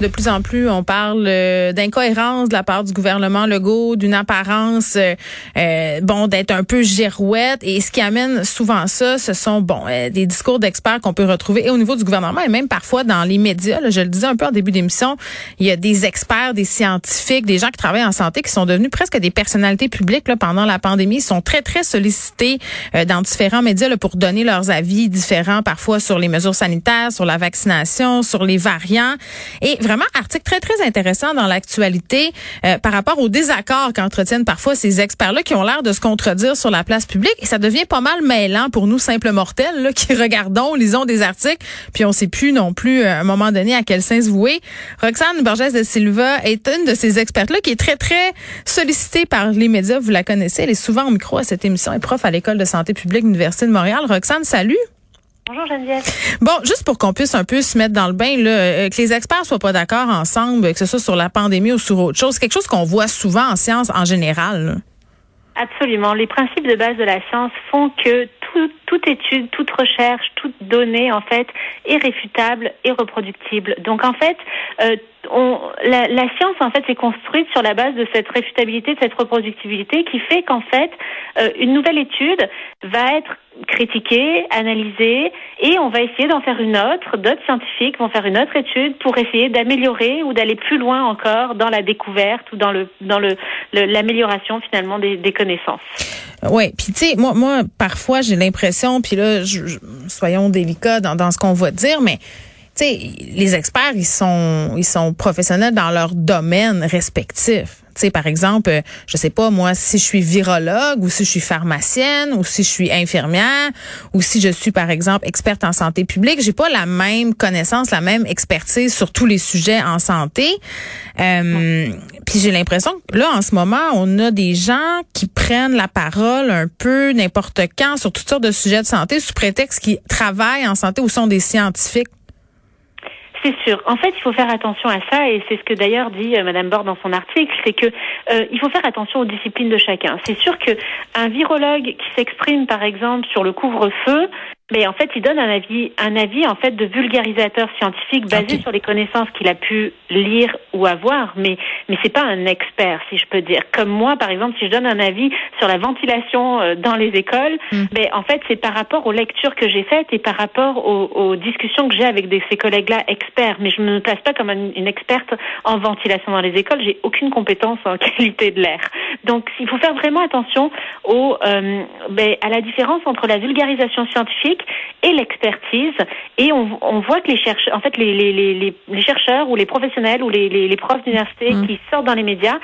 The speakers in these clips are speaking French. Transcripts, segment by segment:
De plus en plus, on parle euh, d'incohérence de la part du gouvernement Legault, d'une apparence, euh, euh, bon, d'être un peu girouette. Et ce qui amène souvent ça, ce sont, bon, des discours d'experts qu'on peut retrouver et au niveau du gouvernement et même parfois dans les médias. Là, je le disais un peu en début d'émission, il y a des experts, des scientifiques, des gens qui travaillent en santé qui sont devenus presque des personnalités publiques là, pendant la pandémie. Ils sont très, très sollicités dans différents médias là, pour donner leurs avis différents, parfois sur les mesures sanitaires, sur la vaccination, sur les variants. Et article très très intéressant dans l'actualité euh, par rapport aux désaccords qu'entretiennent parfois ces experts-là qui ont l'air de se contredire sur la place publique et ça devient pas mal mêlant pour nous simples mortels là, qui regardons, lisons des articles puis on sait plus non plus euh, à un moment donné à quel sens vouer. Roxane Borges de Silva est une de ces expertes-là qui est très très sollicitée par les médias, vous la connaissez, elle est souvent au micro à cette émission, elle est prof à l'école de santé publique de l'Université de Montréal. Roxane, salut. Bonjour Geneviève. Bon, juste pour qu'on puisse un peu se mettre dans le bain, là, euh, que les experts soient pas d'accord ensemble, que ce soit sur la pandémie ou sur autre chose, quelque chose qu'on voit souvent en science en général. Absolument. Les principes de base de la science font que toute étude, toute recherche, toute donnée, en fait, est réfutable et reproductible. Donc, en fait, euh, on, la, la, science, en fait, est construite sur la base de cette réfutabilité, de cette reproductibilité, qui fait qu'en fait, euh, une nouvelle étude va être critiquée, analysée, et on va essayer d'en faire une autre. D'autres scientifiques vont faire une autre étude pour essayer d'améliorer ou d'aller plus loin encore dans la découverte ou dans le dans le l'amélioration finalement des, des connaissances. Oui, puis tu sais, moi, moi, parfois j'ai l'impression, puis là, soyons délicats dans, dans ce qu'on va dire, mais sais, les experts, ils sont, ils sont professionnels dans leur domaine respectif. Tu sais, par exemple, je sais pas moi si je suis virologue ou si je suis pharmacienne ou si je suis infirmière ou si je suis par exemple experte en santé publique, j'ai pas la même connaissance, la même expertise sur tous les sujets en santé. Euh, puis j'ai l'impression que là en ce moment, on a des gens qui prennent la parole un peu n'importe quand sur toutes sortes de sujets de santé sous prétexte qu'ils travaillent en santé ou sont des scientifiques. C'est sûr. En fait, il faut faire attention à ça, et c'est ce que d'ailleurs dit euh, Madame Bord dans son article, c'est que euh, il faut faire attention aux disciplines de chacun. C'est sûr que un virologue qui s'exprime, par exemple, sur le couvre-feu, mais en fait, il donne un avis, un avis en fait de vulgarisateur scientifique basé sur les connaissances qu'il a pu lire ou avoir, mais mais c'est pas un expert, si je peux dire. Comme moi, par exemple, si je donne un avis sur la ventilation euh, dans les écoles, hmm. mais en fait, c'est par rapport aux lectures que j'ai faites et par rapport aux, aux discussions que j'ai avec des, ces collègues-là experts. Mais je me place pas comme une, experte en ventilation dans les écoles. J'ai aucune compétence en qualité de l'air. Donc, il faut faire vraiment attention au, euh, ben, à la différence entre la vulgarisation scientifique et l'expertise. Et on, on, voit que les chercheurs, en fait, les, les, les, les chercheurs ou les professionnels ou les, les, profs d'université mmh. qui sortent dans les médias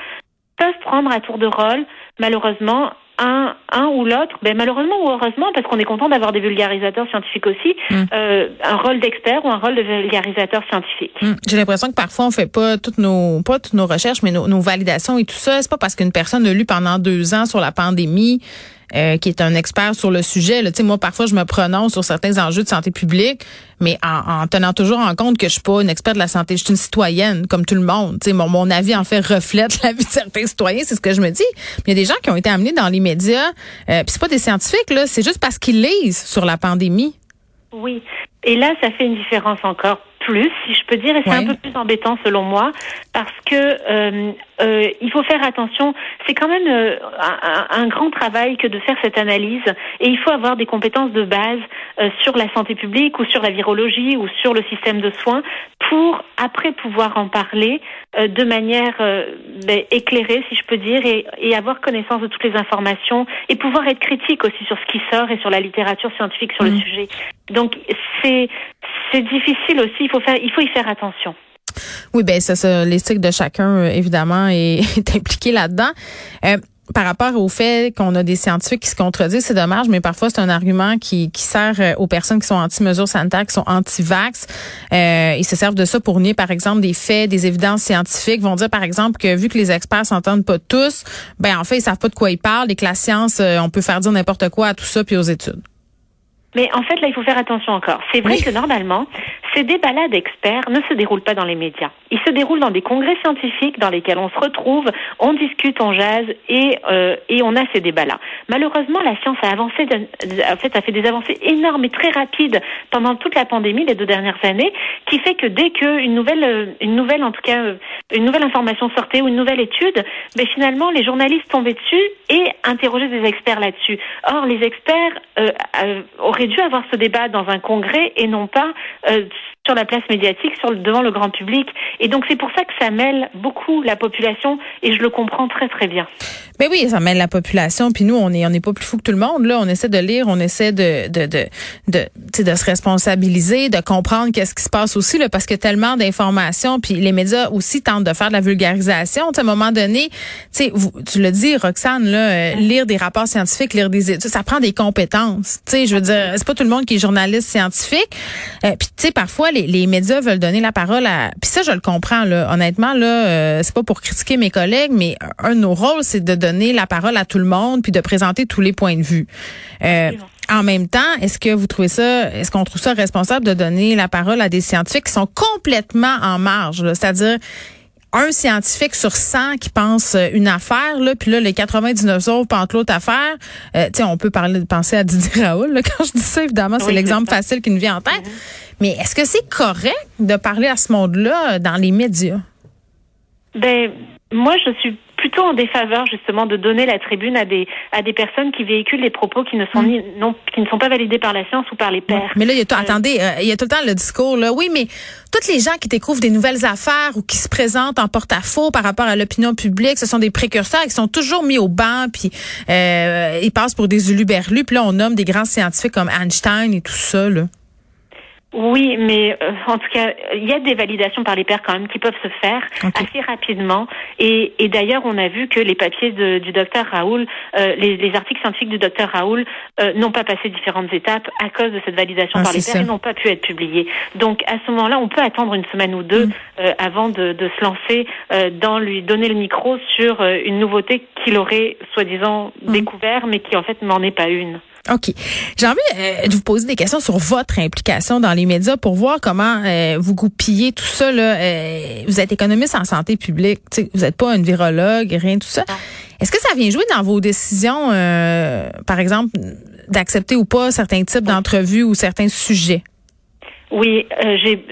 peuvent prendre à tour de rôle, malheureusement, un, un ou l'autre, ben malheureusement ou heureusement, parce qu'on est content d'avoir des vulgarisateurs scientifiques aussi, mmh. euh, un rôle d'expert ou un rôle de vulgarisateur scientifique. Mmh. J'ai l'impression que parfois on fait pas toutes nos pas toutes nos recherches, mais nos, nos validations et tout ça. C'est pas parce qu'une personne a lu pendant deux ans sur la pandémie euh, qui est un expert sur le sujet. Là. Moi, parfois, je me prononce sur certains enjeux de santé publique, mais en, tenant toujours en compte que je suis pas une experte de la santé. Je suis une citoyenne, comme tout le monde. mon, mon avis, en fait, reflète la vie de certains citoyens. C'est ce que je me dis. il y a des gens qui ont été amenés dans les médias, euh, puis c'est pas des scientifiques, là. C'est juste parce qu'ils lisent sur la pandémie. Oui. Et là, ça fait une différence encore plus, si je peux dire, et c'est un peu plus embêtant selon moi, parce que euh, euh, il faut faire attention. C'est quand même euh, un, un, grand travail que de faire cette analyse, et il faut avoir des compétences de base euh, sur la santé publique ou sur la virologie ou sur le système de soins pour après pouvoir en parler euh, de manière ben, éclairée, si je peux dire, et, et avoir connaissance de toutes les informations et pouvoir être critique aussi sur ce qui sort et sur la littérature scientifique sur le mmh. sujet. Donc c'est c'est difficile aussi. Il faut faire, il faut y faire attention. Oui, ben ça, ça l'éthique de chacun euh, évidemment est, est impliquée là-dedans. Euh, par rapport au fait qu'on a des scientifiques qui se contredisent, c'est dommage, mais parfois c'est un argument qui, qui sert euh, aux personnes qui sont anti-mesures sanitaires, qui sont anti-vax. Euh, ils se servent de ça pour nier, par exemple, des faits, des évidences scientifiques. Ils vont dire, par exemple, que vu que les experts s'entendent pas tous, ben en fait, ils savent pas de quoi ils parlent et que la science, on peut faire dire n'importe quoi à tout ça puis aux études. Mais en fait, là, il faut faire attention encore. C'est vrai que normalement, ces débats-là d'experts ne se déroulent pas dans les médias. Ils se déroulent dans des congrès scientifiques dans lesquels on se retrouve, on discute, on jase et, euh, et on a ces débats-là. Malheureusement, la science a avancé, en fait, a fait des avancées énormes et très rapides pendant toute la pandémie, les deux dernières années, qui fait que dès qu'une nouvelle, euh, une nouvelle, en tout cas, euh, une nouvelle information sortait ou une nouvelle étude, ben finalement, les journalistes tombaient dessus et interrogeaient des experts là-dessus. Or, les experts euh, auraient dû avoir ce débat dans un congrès et non pas euh, sur la place médiatique, sur devant le grand public. Et donc c'est pour ça que ça mêle beaucoup la population et je le comprends très très bien. Mais oui, ça mêle la population. Puis nous, on est on n'est pas plus fou que tout le monde. Là, on essaie de lire, on essaie de de de de, de se responsabiliser, de comprendre qu'est-ce qui se passe aussi là, parce que tellement d'informations. Puis les médias aussi tentent de faire de la vulgarisation. à un moment donné, tu tu le dis, Roxane, là, euh, lire des rapports scientifiques, lire des études, ça prend des compétences. Tu sais, je veux dire, c'est pas tout le monde qui est journaliste scientifique. Euh, puis tu sais, parfois les, médias veulent donner la parole à. Puis ça, je le comprends là. Honnêtement là, euh, c'est pas pour critiquer mes collègues, mais un de nos rôles, c'est de donner la parole à tout le monde puis de présenter tous les points de vue. Euh, en même temps, est-ce que vous trouvez ça, est-ce qu'on trouve ça responsable de donner la parole à des scientifiques qui sont complètement en marge, c'est-à-dire un scientifique sur 100 qui pense une affaire, là, puis là, les 99 autres pensent l'autre affaire. Euh, on peut parler de penser à Didier Raoul. Là, quand je dis ça, évidemment, c'est l'exemple facile qui nous vient en tête. Mais est-ce que c'est correct de parler à ce monde-là dans les médias? Ben, moi, je suis plutôt en défaveur justement de donner la tribune à des à des personnes qui véhiculent des propos qui ne sont ni non qui ne sont pas validés par la science ou par les pairs. Mais là, il y a euh, attendez, euh, il y a tout le temps le discours là. Oui, mais toutes les gens qui découvrent des nouvelles affaires ou qui se présentent en porte-à-faux par rapport à l'opinion publique, ce sont des précurseurs qui sont toujours mis au banc puis euh, ils passent pour des uluberlus. Puis là, on nomme des grands scientifiques comme Einstein et tout ça là. Oui, mais euh, en tout cas, il y a des validations par les pairs quand même qui peuvent se faire assez rapidement. Et, et d'ailleurs, on a vu que les papiers de, du docteur Raoul, euh, les, les, articles scientifiques du docteur Raoul euh, n'ont pas passé différentes étapes à cause de cette validation ah, par les pairs et n'ont pas pu être publiés. Donc à ce moment-là, on peut attendre une semaine ou deux mm. avant de, de, se lancer dans lui donner le micro sur une nouveauté qu'il aurait soi-disant mm. découvert, mais qui en fait n'en est pas une. OK. J'ai envie euh, de vous poser des questions sur votre implication dans les médias pour voir comment euh, vous goupillez tout ça. Là. Euh, vous êtes économiste en santé publique. vous n'êtes pas un virologue, rien tout ça. Est-ce que ça vient jouer dans vos décisions, par exemple, d'accepter ou pas certains types d'entrevues ou certains sujets? Oui, euh, j'ai,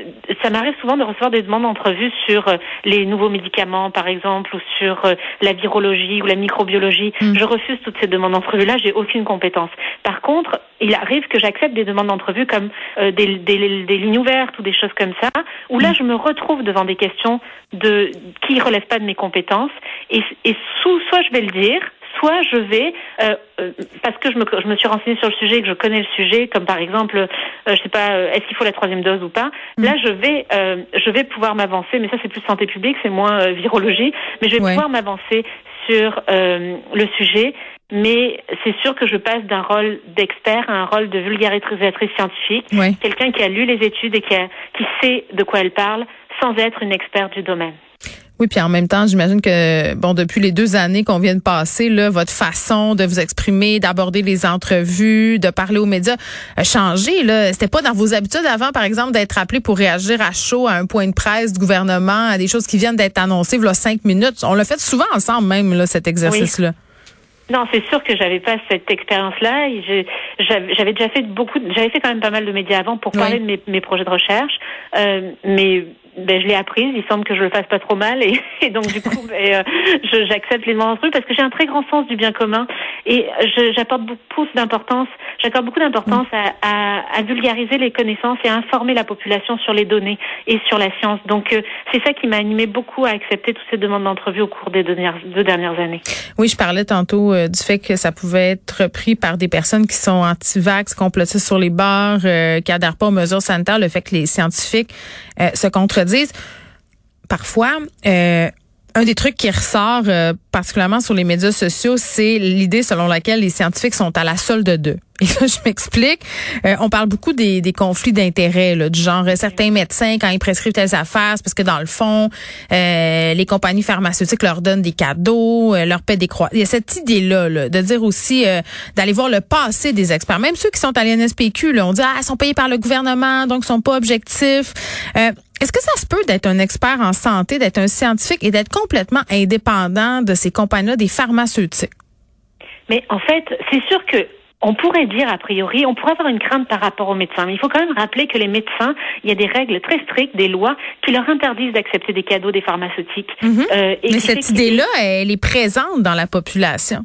ça m'arrive souvent de recevoir des demandes d'entrevue sur euh, les nouveaux médicaments, par exemple, ou sur euh, la virologie ou la microbiologie. Mm. Je refuse toutes ces demandes d'entrevue-là, j'ai aucune compétence. Par contre, il arrive que j'accepte des demandes d'entrevue comme des, des, des, lignes ouvertes ou des choses comme ça, où là, mm. je me retrouve devant des questions de qui relèvent pas de mes compétences, et, et sous, soit je vais le dire, soit je vais, euh, euh, parce que je me, je me suis renseignée sur le sujet, que je connais le sujet, comme par exemple, euh, je sais pas, est-ce qu'il faut la troisième dose ou pas. Mm. Là, je vais, je vais pouvoir m'avancer, mais ça c'est plus santé publique, c'est moins virologie, mais je vais pouvoir m'avancer sur le sujet. Mais c'est sûr que je passe d'un rôle d'expert à un rôle de vulgarisatrice scientifique, quelqu'un qui a lu les études et qui, a, qui sait de quoi elle parle, sans être une experte du domaine. Oui, puis en même temps, j'imagine que bon, depuis les deux années qu'on vient de passer, là, votre façon de vous exprimer, d'aborder les entrevues, de parler aux médias a changé. Là, c'était pas dans vos habitudes avant, par exemple, d'être appelé pour réagir à chaud à un point de presse du gouvernement, à des choses qui viennent d'être annoncées, voilà cinq minutes. On l'a fait souvent ensemble, même là, cet exercice-là. Non, c'est sûr que j'avais pas cette expérience-là. J'avais déjà fait beaucoup, j'avais fait quand même pas mal de médias avant pour parler de mes, mes projets de recherche, euh, mais ben, je l'ai apprise. Il semble que je le fasse pas trop mal et, et donc du coup, ben, euh, j'accepte les demandes parce que j'ai un très grand sens du bien commun et j'apporte beaucoup d'importance. J'accorde beaucoup d'importance à, à, à, vulgariser les connaissances et à informer la population sur les données et sur la science. Donc euh, c'est ça qui m'a animé beaucoup à accepter toutes ces demandes d'entrevue au cours des deux dernières, deux dernières années. Oui, je parlais tantôt euh, du fait que ça pouvait être repris par des personnes qui sont anti-vax, complotistes sur les bars, qui adhèrent pas aux mesures sanitaires. Le fait que les scientifiques se contredisent disent parfois, euh, Un des trucs qui ressort euh, particulièrement sur les médias sociaux, c'est l'idée selon laquelle les scientifiques sont à la solde d'eux. Et là, je m'explique. Euh, on parle beaucoup des, des conflits d'intérêts, du genre euh, certains médecins quand ils prescrivent telles affaires, parce que dans le fond, les compagnies pharmaceutiques leur donnent des cadeaux, leur paient des croix. Il y a cette idée-là là, de dire aussi d'aller voir le passé des experts, même ceux qui sont à l'NSPQ. Là, on dit ah, ils sont payés par le gouvernement, donc ils sont pas objectifs. Est-ce que ça se peut d'être un expert en santé, d'être un scientifique et d'être complètement indépendant de ces compagnies-là, des pharmaceutiques? Mais en fait, c'est sûr que on pourrait dire a priori, on pourrait avoir une crainte par rapport aux médecins, mais il faut quand même rappeler que les médecins, il y a des règles très strictes, des lois qui leur interdisent d'accepter des cadeaux des pharmaceutiques. Mhm. Euh, mais cette idée-là, elle est présente dans la population.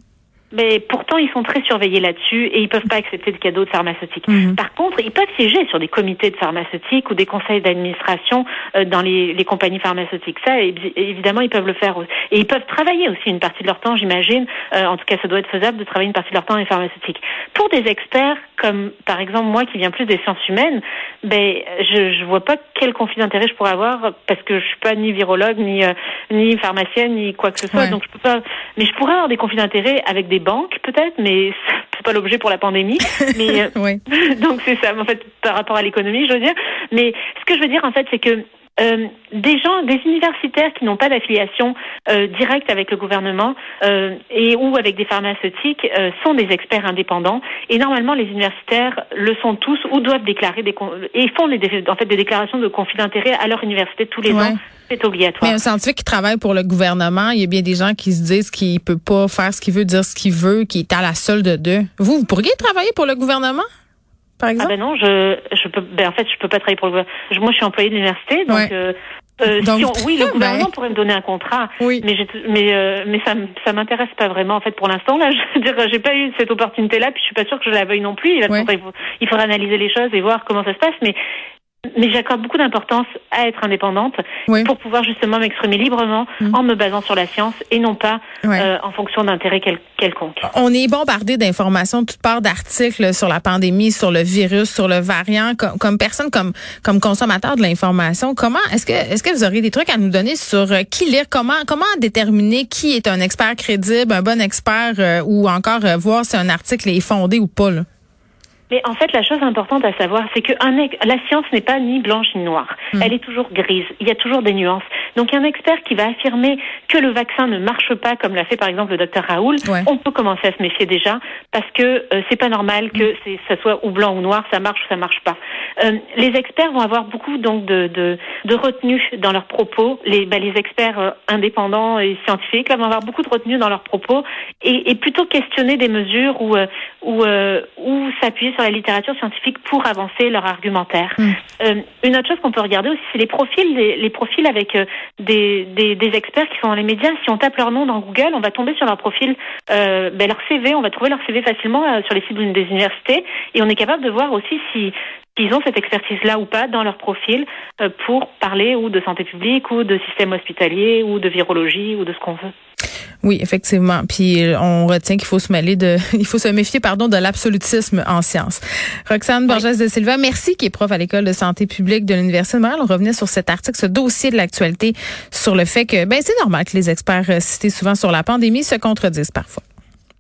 Mais pourtant, ils sont très surveillés là-dessus et ils peuvent pas accepter de cadeaux de pharmaceutiques. Mhm. Par contre, ils peuvent siéger sur des comités de pharmaceutiques ou des conseils d'administration euh, dans les, les, compagnies pharmaceutiques. Ça, évidemment, ils peuvent le faire. Et ils peuvent travailler aussi une partie de leur temps, j'imagine. Euh, en tout cas, ça doit être faisable de travailler une partie de leur temps dans les pharmaceutiques. Pour des experts comme, par exemple, moi qui viens plus des sciences humaines, ben, je, je vois pas quel conflit d'intérêt je pourrais avoir parce que je suis pas ni virologue, ni, euh, ni pharmacienne, ni quoi que ce soit. Donc, je peux pas. Mais je pourrais avoir des conflits d'intérêt avec des banques peut-être, mais c'est pas l'objet pour la pandémie. Mais euh, donc c'est ça en fait par rapport à l'économie, je veux dire. Mais ce que je veux dire en fait, c'est que euh, des gens, des universitaires qui n'ont pas d'affiliation euh, directe avec le gouvernement euh, et ou avec des pharmaceutiques euh, sont des experts indépendants. Et normalement, les universitaires le sont tous ou doivent déclarer des et font les, en fait des déclarations de conflit d'intérêt à leur université tous les ans. C'est obligatoire. Mais un scientifique qui travaille pour le gouvernement, il y a bien des gens qui se disent qu'il peut pas faire ce qu'il veut, dire ce qu'il veut, qu'il est à la solde d'eux. Vous, vous pourriez travailler pour le gouvernement? Par exemple? Ah ben non, je je peux ben en fait je peux pas travailler pour le gouvernement. Moi je suis employée de l'université donc euh, euh, si on, oui, le gouvernement ben. pourrait me donner un contrat, oui. mais mais euh, mais ça ça m'intéresse pas vraiment en fait pour l'instant là. Je veux dire, j'ai pas eu cette opportunité là, puis je suis pas sûre que je la veuille non plus. Il, il faudra analyser les choses et voir comment ça se passe, mais mais j'accorde beaucoup d'importance à être indépendante pour pouvoir justement m'exprimer librement mm. en me basant sur la science et non pas euh, en fonction d'intérêts quelconques. On est bombardé d'informations, toutes parts d'articles sur la pandémie, sur le virus, sur le variant. Comme, comme personne, comme comme consommateur de l'information, comment est-ce que est-ce que vous auriez des trucs à nous donner sur euh, qui lire, comment comment déterminer qui est un expert crédible, un bon expert, euh, ou encore voir si un article est fondé ou pas? Là? Mais en fait, la chose importante à savoir, c'est que un, la science n'est pas ni blanche ni noire. Hmm. Elle est toujours grise. Il y a toujours des nuances. Donc, un expert qui va affirmer que le vaccin ne marche pas, comme l'a fait par exemple le docteur Raoul, on peut commencer à se méfier déjà, parce que euh, c'est pas normal que hmm. ça soit ou blanc ou noir, ça marche ou ça marche pas. Euh, les experts vont avoir beaucoup donc de, de, de retenue dans leurs propos. Les, bah, les experts euh, indépendants et scientifiques là, vont avoir beaucoup de retenue dans leurs propos et, et plutôt questionner des mesures ou ou, ou s'appuyer sur la littérature scientifique pour avancer leur argumentaire. Hmm. Euh, une autre chose qu'on peut regarder aussi, c'est les profils, les, profils avec euh, des, des, experts qui sont dans les médias. Si on tape leur nom dans Google, on va tomber sur leur profil, euh, ben, leur CV, on va trouver leur CV facilement sur les sites des universités, et on est capable de voir aussi si s'ils ont cette expertise-là ou pas dans leur profil pour parler ou de santé publique ou de système hospitalier ou de virologie ou de ce qu'on veut. Oui, effectivement. Puis euh, on retient qu'il faut se mêler de, il faut se méfier, pardon, de l'absolutisme en sciences. Roxane Borges de Silva, merci, qui est prof à l'école de santé publique de l'université de Montréal. On revenait sur cet article, ce dossier de l'actualité, sur le fait que, ben, c'est normal que les experts euh, cités souvent sur la pandémie se contredisent parfois.